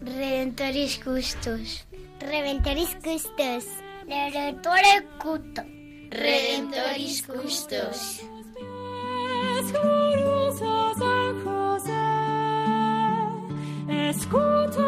Redentoris Custos. Redentoris Custos. Redentore Cuto. Redentoris Custos. Escucha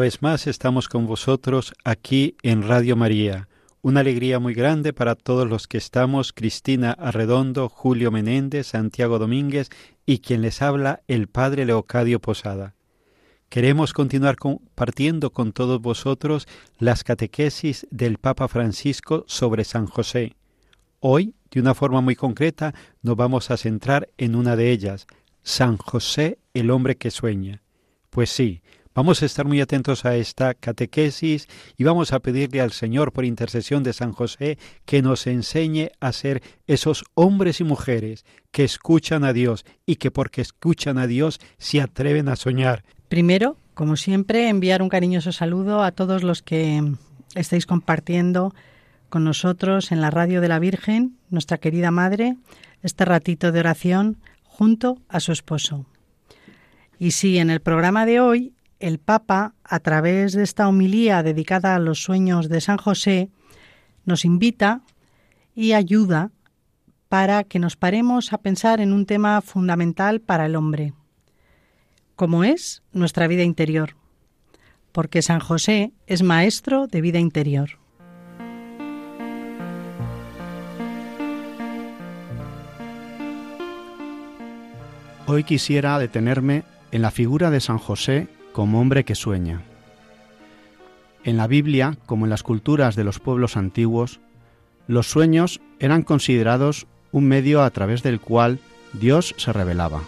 Vez más estamos con vosotros aquí en Radio María. Una alegría muy grande para todos los que estamos, Cristina Arredondo, Julio Menéndez, Santiago Domínguez y quien les habla, el Padre Leocadio Posada. Queremos continuar compartiendo con todos vosotros las catequesis del Papa Francisco sobre San José. Hoy, de una forma muy concreta, nos vamos a centrar en una de ellas, San José, el hombre que sueña. Pues sí, Vamos a estar muy atentos a esta catequesis y vamos a pedirle al Señor por intercesión de San José que nos enseñe a ser esos hombres y mujeres que escuchan a Dios y que porque escuchan a Dios se atreven a soñar. Primero, como siempre, enviar un cariñoso saludo a todos los que estáis compartiendo con nosotros en la radio de la Virgen, nuestra querida Madre, este ratito de oración junto a su esposo. Y sí, en el programa de hoy el Papa, a través de esta homilía dedicada a los sueños de San José, nos invita y ayuda para que nos paremos a pensar en un tema fundamental para el hombre, como es nuestra vida interior, porque San José es maestro de vida interior. Hoy quisiera detenerme en la figura de San José como hombre que sueña. En la Biblia, como en las culturas de los pueblos antiguos, los sueños eran considerados un medio a través del cual Dios se revelaba.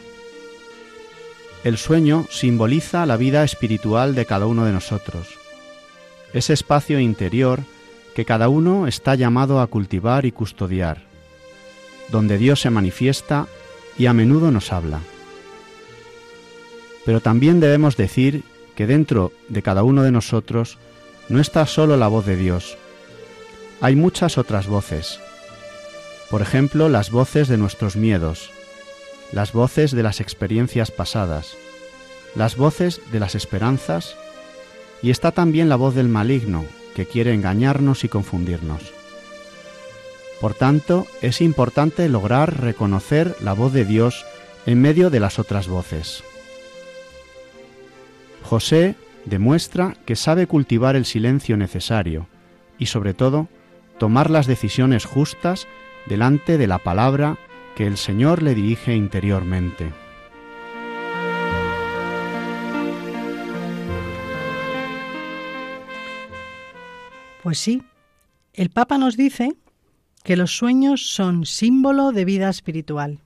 El sueño simboliza la vida espiritual de cada uno de nosotros, ese espacio interior que cada uno está llamado a cultivar y custodiar, donde Dios se manifiesta y a menudo nos habla. Pero también debemos decir que dentro de cada uno de nosotros no está solo la voz de Dios. Hay muchas otras voces. Por ejemplo, las voces de nuestros miedos, las voces de las experiencias pasadas, las voces de las esperanzas, y está también la voz del maligno, que quiere engañarnos y confundirnos. Por tanto, es importante lograr reconocer la voz de Dios en medio de las otras voces. José demuestra que sabe cultivar el silencio necesario y sobre todo tomar las decisiones justas delante de la palabra que el Señor le dirige interiormente. Pues sí, el Papa nos dice que los sueños son símbolo de vida espiritual.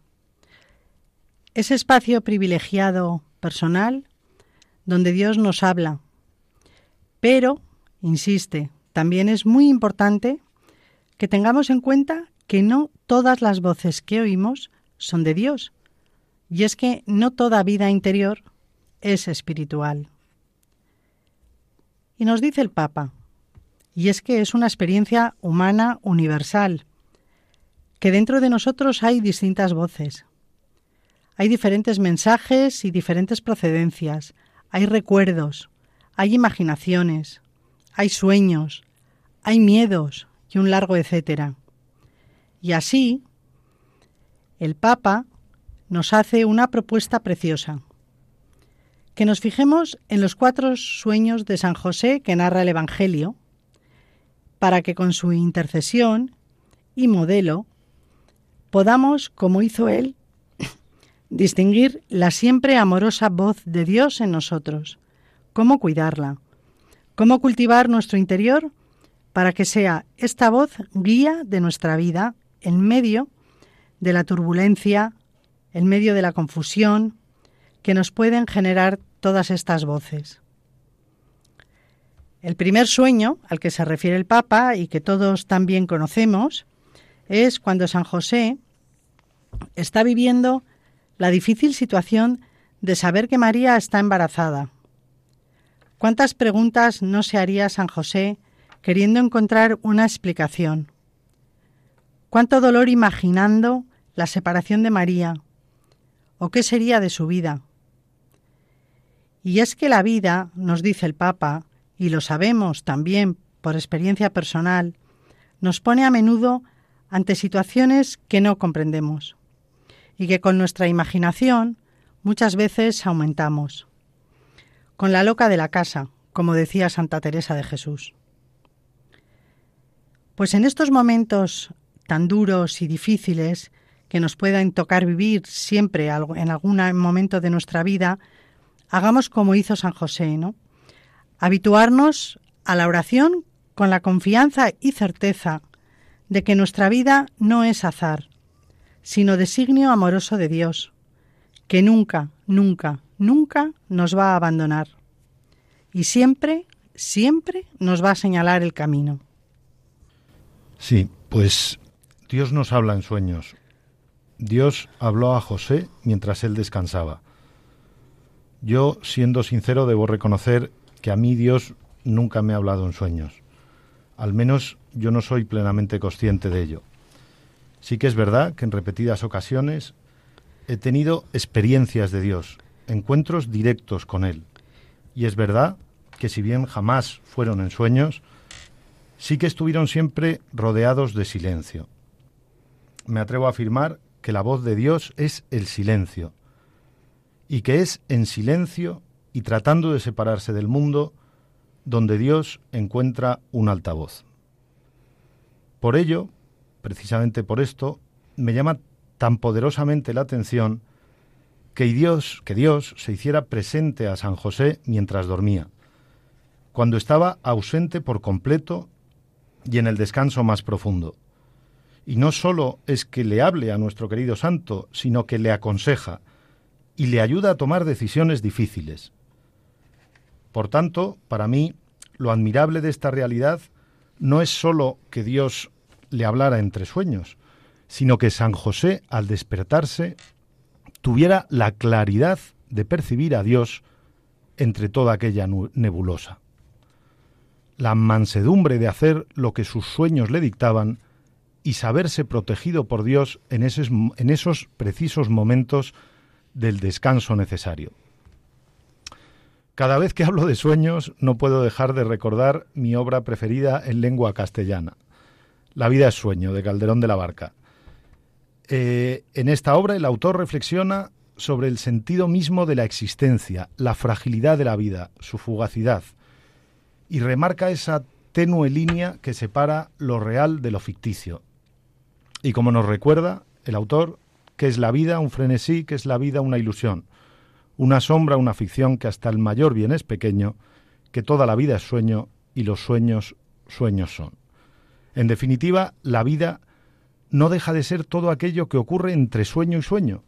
Ese espacio privilegiado personal donde Dios nos habla. Pero, insiste, también es muy importante que tengamos en cuenta que no todas las voces que oímos son de Dios. Y es que no toda vida interior es espiritual. Y nos dice el Papa, y es que es una experiencia humana universal, que dentro de nosotros hay distintas voces. Hay diferentes mensajes y diferentes procedencias, hay recuerdos, hay imaginaciones, hay sueños, hay miedos y un largo etcétera. Y así, el Papa nos hace una propuesta preciosa. Que nos fijemos en los cuatro sueños de San José que narra el Evangelio, para que con su intercesión y modelo podamos, como hizo él, distinguir la siempre amorosa voz de Dios en nosotros, cómo cuidarla, cómo cultivar nuestro interior para que sea esta voz guía de nuestra vida en medio de la turbulencia, en medio de la confusión que nos pueden generar todas estas voces. El primer sueño al que se refiere el Papa y que todos también conocemos es cuando San José está viviendo la difícil situación de saber que María está embarazada. ¿Cuántas preguntas no se haría San José queriendo encontrar una explicación? ¿Cuánto dolor imaginando la separación de María? ¿O qué sería de su vida? Y es que la vida, nos dice el Papa, y lo sabemos también por experiencia personal, nos pone a menudo ante situaciones que no comprendemos y que con nuestra imaginación muchas veces aumentamos. Con la loca de la casa, como decía Santa Teresa de Jesús. Pues en estos momentos tan duros y difíciles que nos puedan tocar vivir siempre en algún momento de nuestra vida, hagamos como hizo San José, ¿no? Habituarnos a la oración con la confianza y certeza de que nuestra vida no es azar, sino designio amoroso de Dios, que nunca, nunca, nunca nos va a abandonar y siempre, siempre nos va a señalar el camino. Sí, pues Dios nos habla en sueños. Dios habló a José mientras él descansaba. Yo, siendo sincero, debo reconocer que a mí Dios nunca me ha hablado en sueños. Al menos yo no soy plenamente consciente de ello. Sí que es verdad que en repetidas ocasiones he tenido experiencias de Dios, encuentros directos con Él. Y es verdad que si bien jamás fueron en sueños, sí que estuvieron siempre rodeados de silencio. Me atrevo a afirmar que la voz de Dios es el silencio, y que es en silencio y tratando de separarse del mundo donde Dios encuentra un altavoz. Por ello, precisamente por esto, me llama tan poderosamente la atención que Dios, que Dios se hiciera presente a San José mientras dormía, cuando estaba ausente por completo y en el descanso más profundo. Y no sólo es que le hable a nuestro querido santo, sino que le aconseja y le ayuda a tomar decisiones difíciles. Por tanto, para mí, lo admirable de esta realidad no es sólo que Dios le hablara entre sueños, sino que San José, al despertarse, tuviera la claridad de percibir a Dios entre toda aquella nebulosa. La mansedumbre de hacer lo que sus sueños le dictaban y saberse protegido por Dios en esos, en esos precisos momentos del descanso necesario. Cada vez que hablo de sueños no puedo dejar de recordar mi obra preferida en lengua castellana, La vida es sueño, de Calderón de la Barca. Eh, en esta obra el autor reflexiona sobre el sentido mismo de la existencia, la fragilidad de la vida, su fugacidad, y remarca esa tenue línea que separa lo real de lo ficticio. Y como nos recuerda el autor, que es la vida un frenesí, que es la vida una ilusión, una sombra, una ficción que hasta el mayor bien es pequeño, que toda la vida es sueño y los sueños sueños son. En definitiva, la vida no deja de ser todo aquello que ocurre entre sueño y sueño.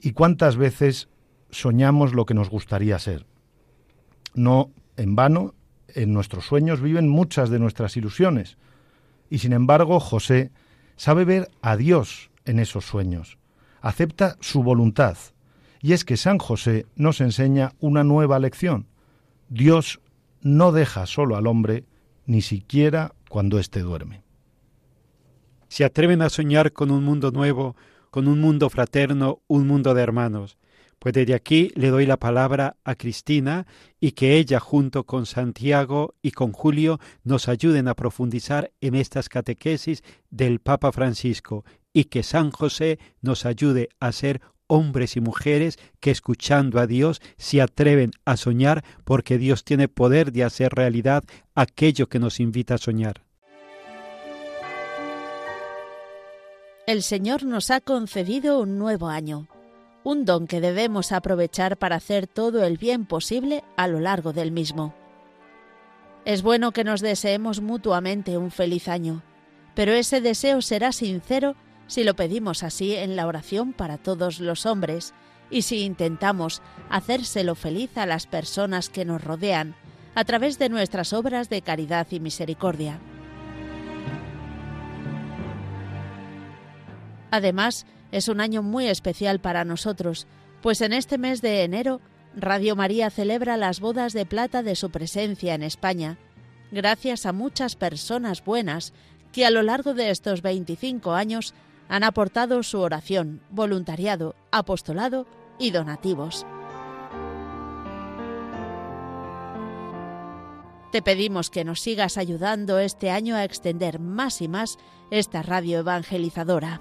¿Y cuántas veces soñamos lo que nos gustaría ser? No en vano, en nuestros sueños viven muchas de nuestras ilusiones. Y sin embargo, José sabe ver a Dios en esos sueños. Acepta su voluntad, y es que San José nos enseña una nueva lección. Dios no deja solo al hombre, ni siquiera cuando éste duerme. Se atreven a soñar con un mundo nuevo, con un mundo fraterno, un mundo de hermanos. Pues desde aquí le doy la palabra a Cristina y que ella junto con Santiago y con Julio nos ayuden a profundizar en estas catequesis del Papa Francisco y que San José nos ayude a ser hombres y mujeres que escuchando a Dios se atreven a soñar porque Dios tiene poder de hacer realidad aquello que nos invita a soñar. El Señor nos ha concedido un nuevo año, un don que debemos aprovechar para hacer todo el bien posible a lo largo del mismo. Es bueno que nos deseemos mutuamente un feliz año, pero ese deseo será sincero si lo pedimos así en la oración para todos los hombres y si intentamos hacérselo feliz a las personas que nos rodean a través de nuestras obras de caridad y misericordia. Además, es un año muy especial para nosotros, pues en este mes de enero Radio María celebra las bodas de plata de su presencia en España, gracias a muchas personas buenas que a lo largo de estos 25 años han aportado su oración, voluntariado, apostolado y donativos. Te pedimos que nos sigas ayudando este año a extender más y más esta radio evangelizadora.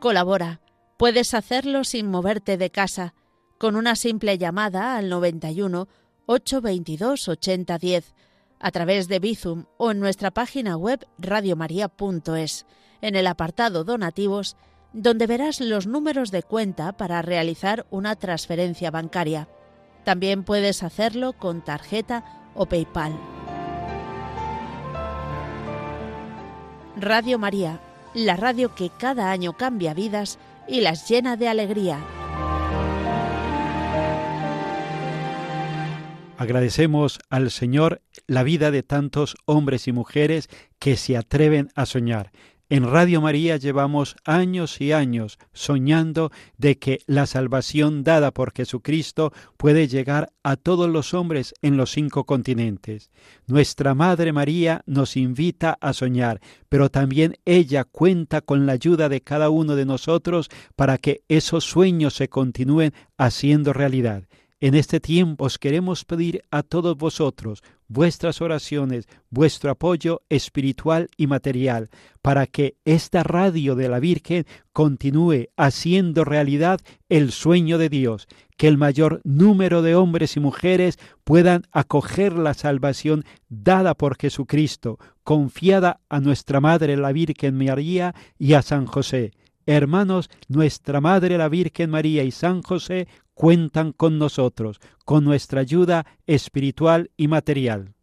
Colabora. Puedes hacerlo sin moverte de casa, con una simple llamada al 91 822 8010, a través de Bizum o en nuestra página web radiomaria.es, en el apartado Donativos, donde verás los números de cuenta para realizar una transferencia bancaria. También puedes hacerlo con tarjeta o PayPal. Radio María la radio que cada año cambia vidas y las llena de alegría. Agradecemos al Señor la vida de tantos hombres y mujeres que se atreven a soñar en Radio María llevamos años y años soñando de que la salvación dada por Jesucristo puede llegar a todos los hombres en los cinco continentes. Nuestra Madre María nos invita a soñar, pero también ella cuenta con la ayuda de cada uno de nosotros para que esos sueños se continúen haciendo realidad. En este tiempo os queremos pedir a todos vosotros vuestras oraciones, vuestro apoyo espiritual y material, para que esta radio de la Virgen continúe haciendo realidad el sueño de Dios, que el mayor número de hombres y mujeres puedan acoger la salvación dada por Jesucristo, confiada a nuestra Madre la Virgen María y a San José. Hermanos, nuestra Madre la Virgen María y San José cuentan con nosotros, con nuestra ayuda espiritual y material.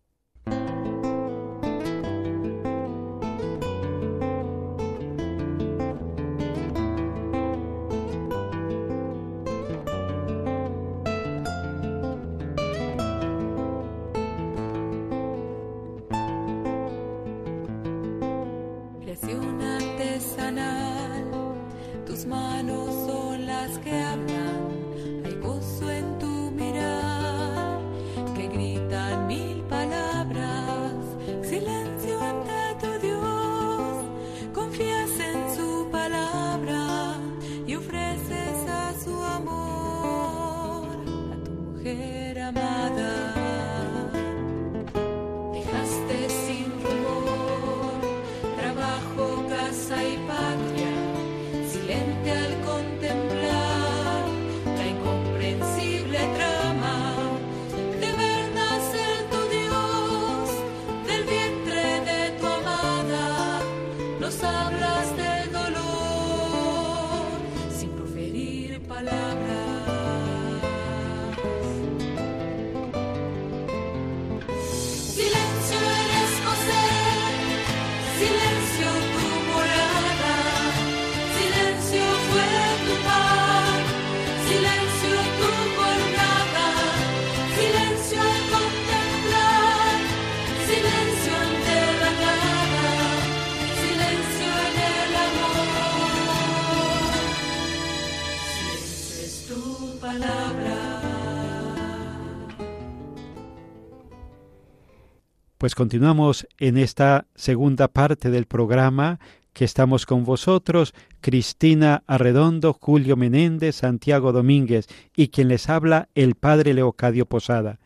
Pues continuamos en esta segunda parte del programa que estamos con vosotros, Cristina Arredondo, Julio Menéndez, Santiago Domínguez y quien les habla, el Padre Leocadio Posada.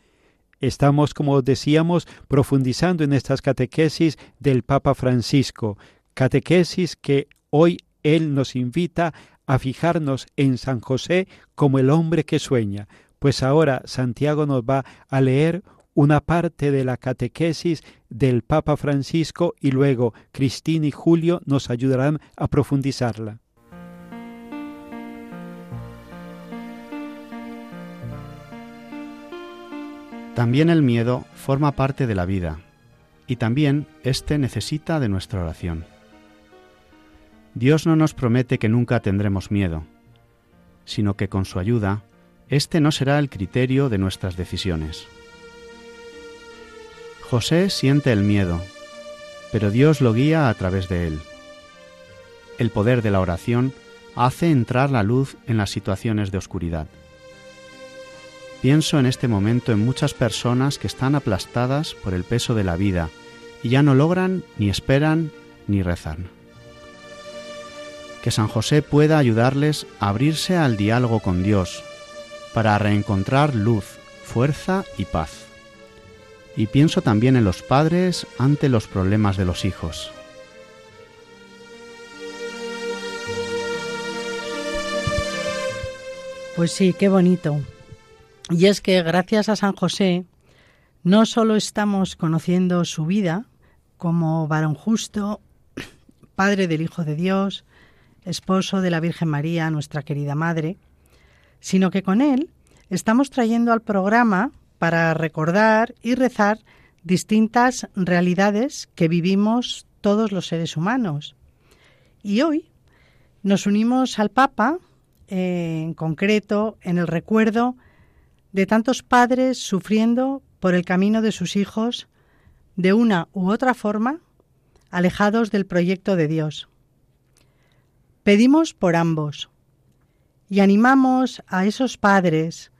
Estamos, como decíamos, profundizando en estas catequesis del Papa Francisco, catequesis que hoy él nos invita a fijarnos en San José como el hombre que sueña, pues ahora Santiago nos va a leer una parte de la catequesis del Papa Francisco y luego Cristina y Julio nos ayudarán a profundizarla. También el miedo forma parte de la vida y también éste necesita de nuestra oración. Dios no nos promete que nunca tendremos miedo, sino que con su ayuda, este no será el criterio de nuestras decisiones. José siente el miedo, pero Dios lo guía a través de él. El poder de la oración hace entrar la luz en las situaciones de oscuridad. Pienso en este momento en muchas personas que están aplastadas por el peso de la vida y ya no logran ni esperan ni rezan. Que San José pueda ayudarles a abrirse al diálogo con Dios para reencontrar luz, fuerza y paz. Y pienso también en los padres ante los problemas de los hijos. Pues sí, qué bonito. Y es que gracias a San José no solo estamos conociendo su vida como varón justo, padre del Hijo de Dios, esposo de la Virgen María, nuestra querida Madre, sino que con él estamos trayendo al programa para recordar y rezar distintas realidades que vivimos todos los seres humanos. Y hoy nos unimos al Papa, en concreto en el recuerdo de tantos padres sufriendo por el camino de sus hijos de una u otra forma, alejados del proyecto de Dios. Pedimos por ambos y animamos a esos padres,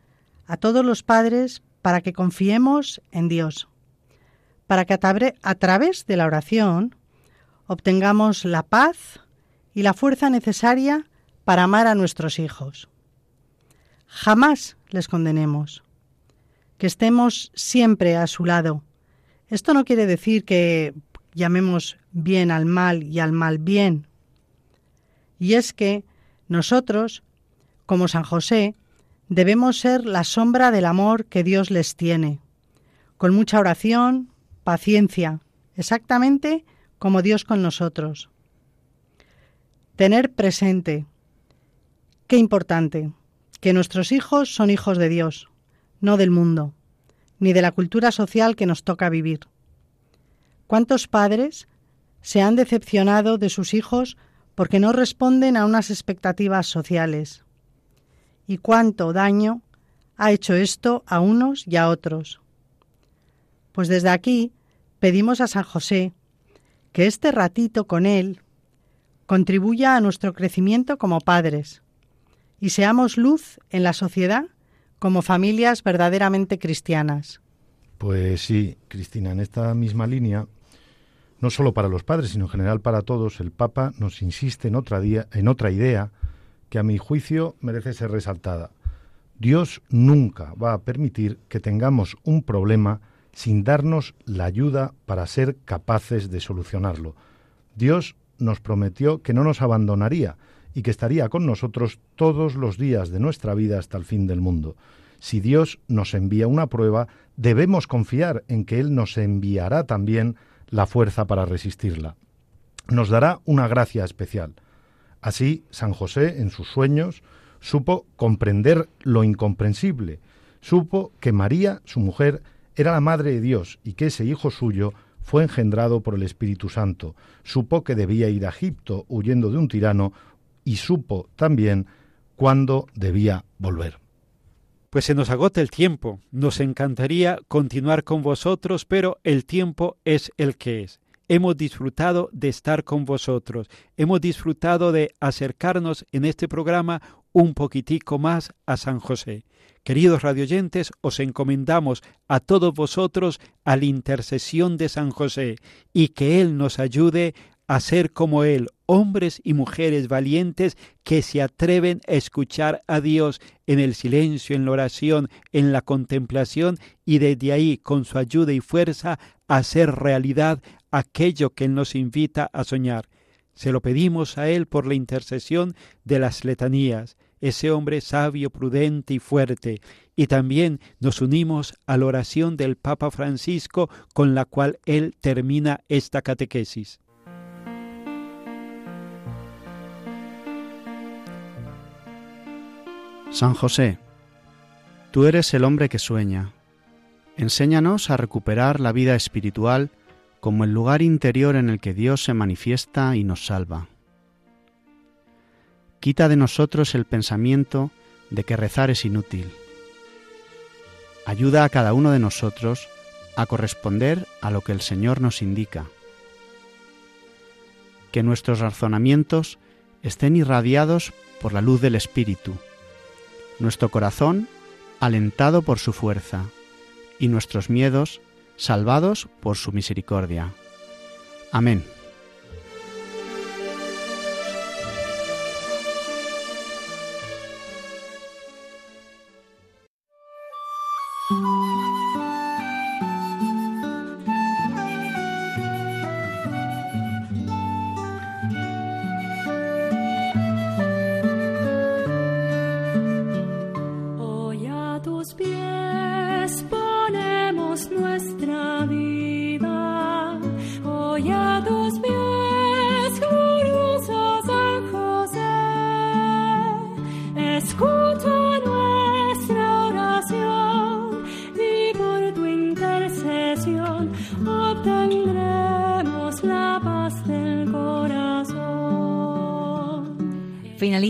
a todos los padres, para que confiemos en Dios, para que a, través de la oración obtengamos la paz y la fuerza necesaria para amar a nuestros hijos. Jamás les condenemos, que estemos siempre a su lado. Esto no quiere decir que llamemos bien al mal y al mal bien. Y es que nosotros, como San José, debemos ser la sombra del amor que Dios les tiene, con mucha oración, paciencia, exactamente como Dios con nosotros. Tener presente, qué importante, que nuestros hijos son hijos de Dios, no del mundo, ni de la cultura social que nos toca vivir. ¿Cuántos padres se han decepcionado de sus hijos porque no responden a unas expectativas sociales? Y cuánto daño ha hecho esto a unos y a otros. Pues desde aquí pedimos a San José que este ratito con Él contribuya a nuestro crecimiento como padres y seamos luz en la sociedad como familias verdaderamente cristianas. Pues sí, Cristina, en esta misma línea, no solo para los padres, sino en general para todos, el Papa nos insiste en otra, en otra idea que a mi juicio merece ser resaltada. Dios nunca va a permitir que tengamos un problema sin darnos la ayuda para ser capaces de solucionarlo. Dios nos prometió que no nos abandonaría y que estaría con nosotros todos los días de nuestra vida hasta el fin del mundo. Si Dios nos envía una prueba, debemos confiar en que Él nos enviará también la fuerza para resistirla. Nos dará una gracia especial. Así, San José, en sus sueños, supo comprender lo incomprensible, supo que María, su mujer, era la Madre de Dios y que ese hijo suyo fue engendrado por el Espíritu Santo, supo que debía ir a Egipto huyendo de un tirano y supo también cuándo debía volver. Pues se nos agota el tiempo. Nos encantaría continuar con vosotros, pero el tiempo es el que es hemos disfrutado de estar con vosotros, hemos disfrutado de acercarnos en este programa un poquitico más a San José. Queridos radioyentes, os encomendamos a todos vosotros a la intercesión de San José y que Él nos ayude a ser como Él, hombres y mujeres valientes que se atreven a escuchar a Dios en el silencio, en la oración, en la contemplación y desde ahí, con su ayuda y fuerza, hacer realidad aquello que Él nos invita a soñar. Se lo pedimos a Él por la intercesión de las letanías ese hombre sabio, prudente y fuerte, y también nos unimos a la oración del Papa Francisco con la cual él termina esta catequesis. San José, tú eres el hombre que sueña. Enséñanos a recuperar la vida espiritual como el lugar interior en el que Dios se manifiesta y nos salva. Quita de nosotros el pensamiento de que rezar es inútil. Ayuda a cada uno de nosotros a corresponder a lo que el Señor nos indica. Que nuestros razonamientos estén irradiados por la luz del Espíritu, nuestro corazón alentado por su fuerza y nuestros miedos salvados por su misericordia. Amén.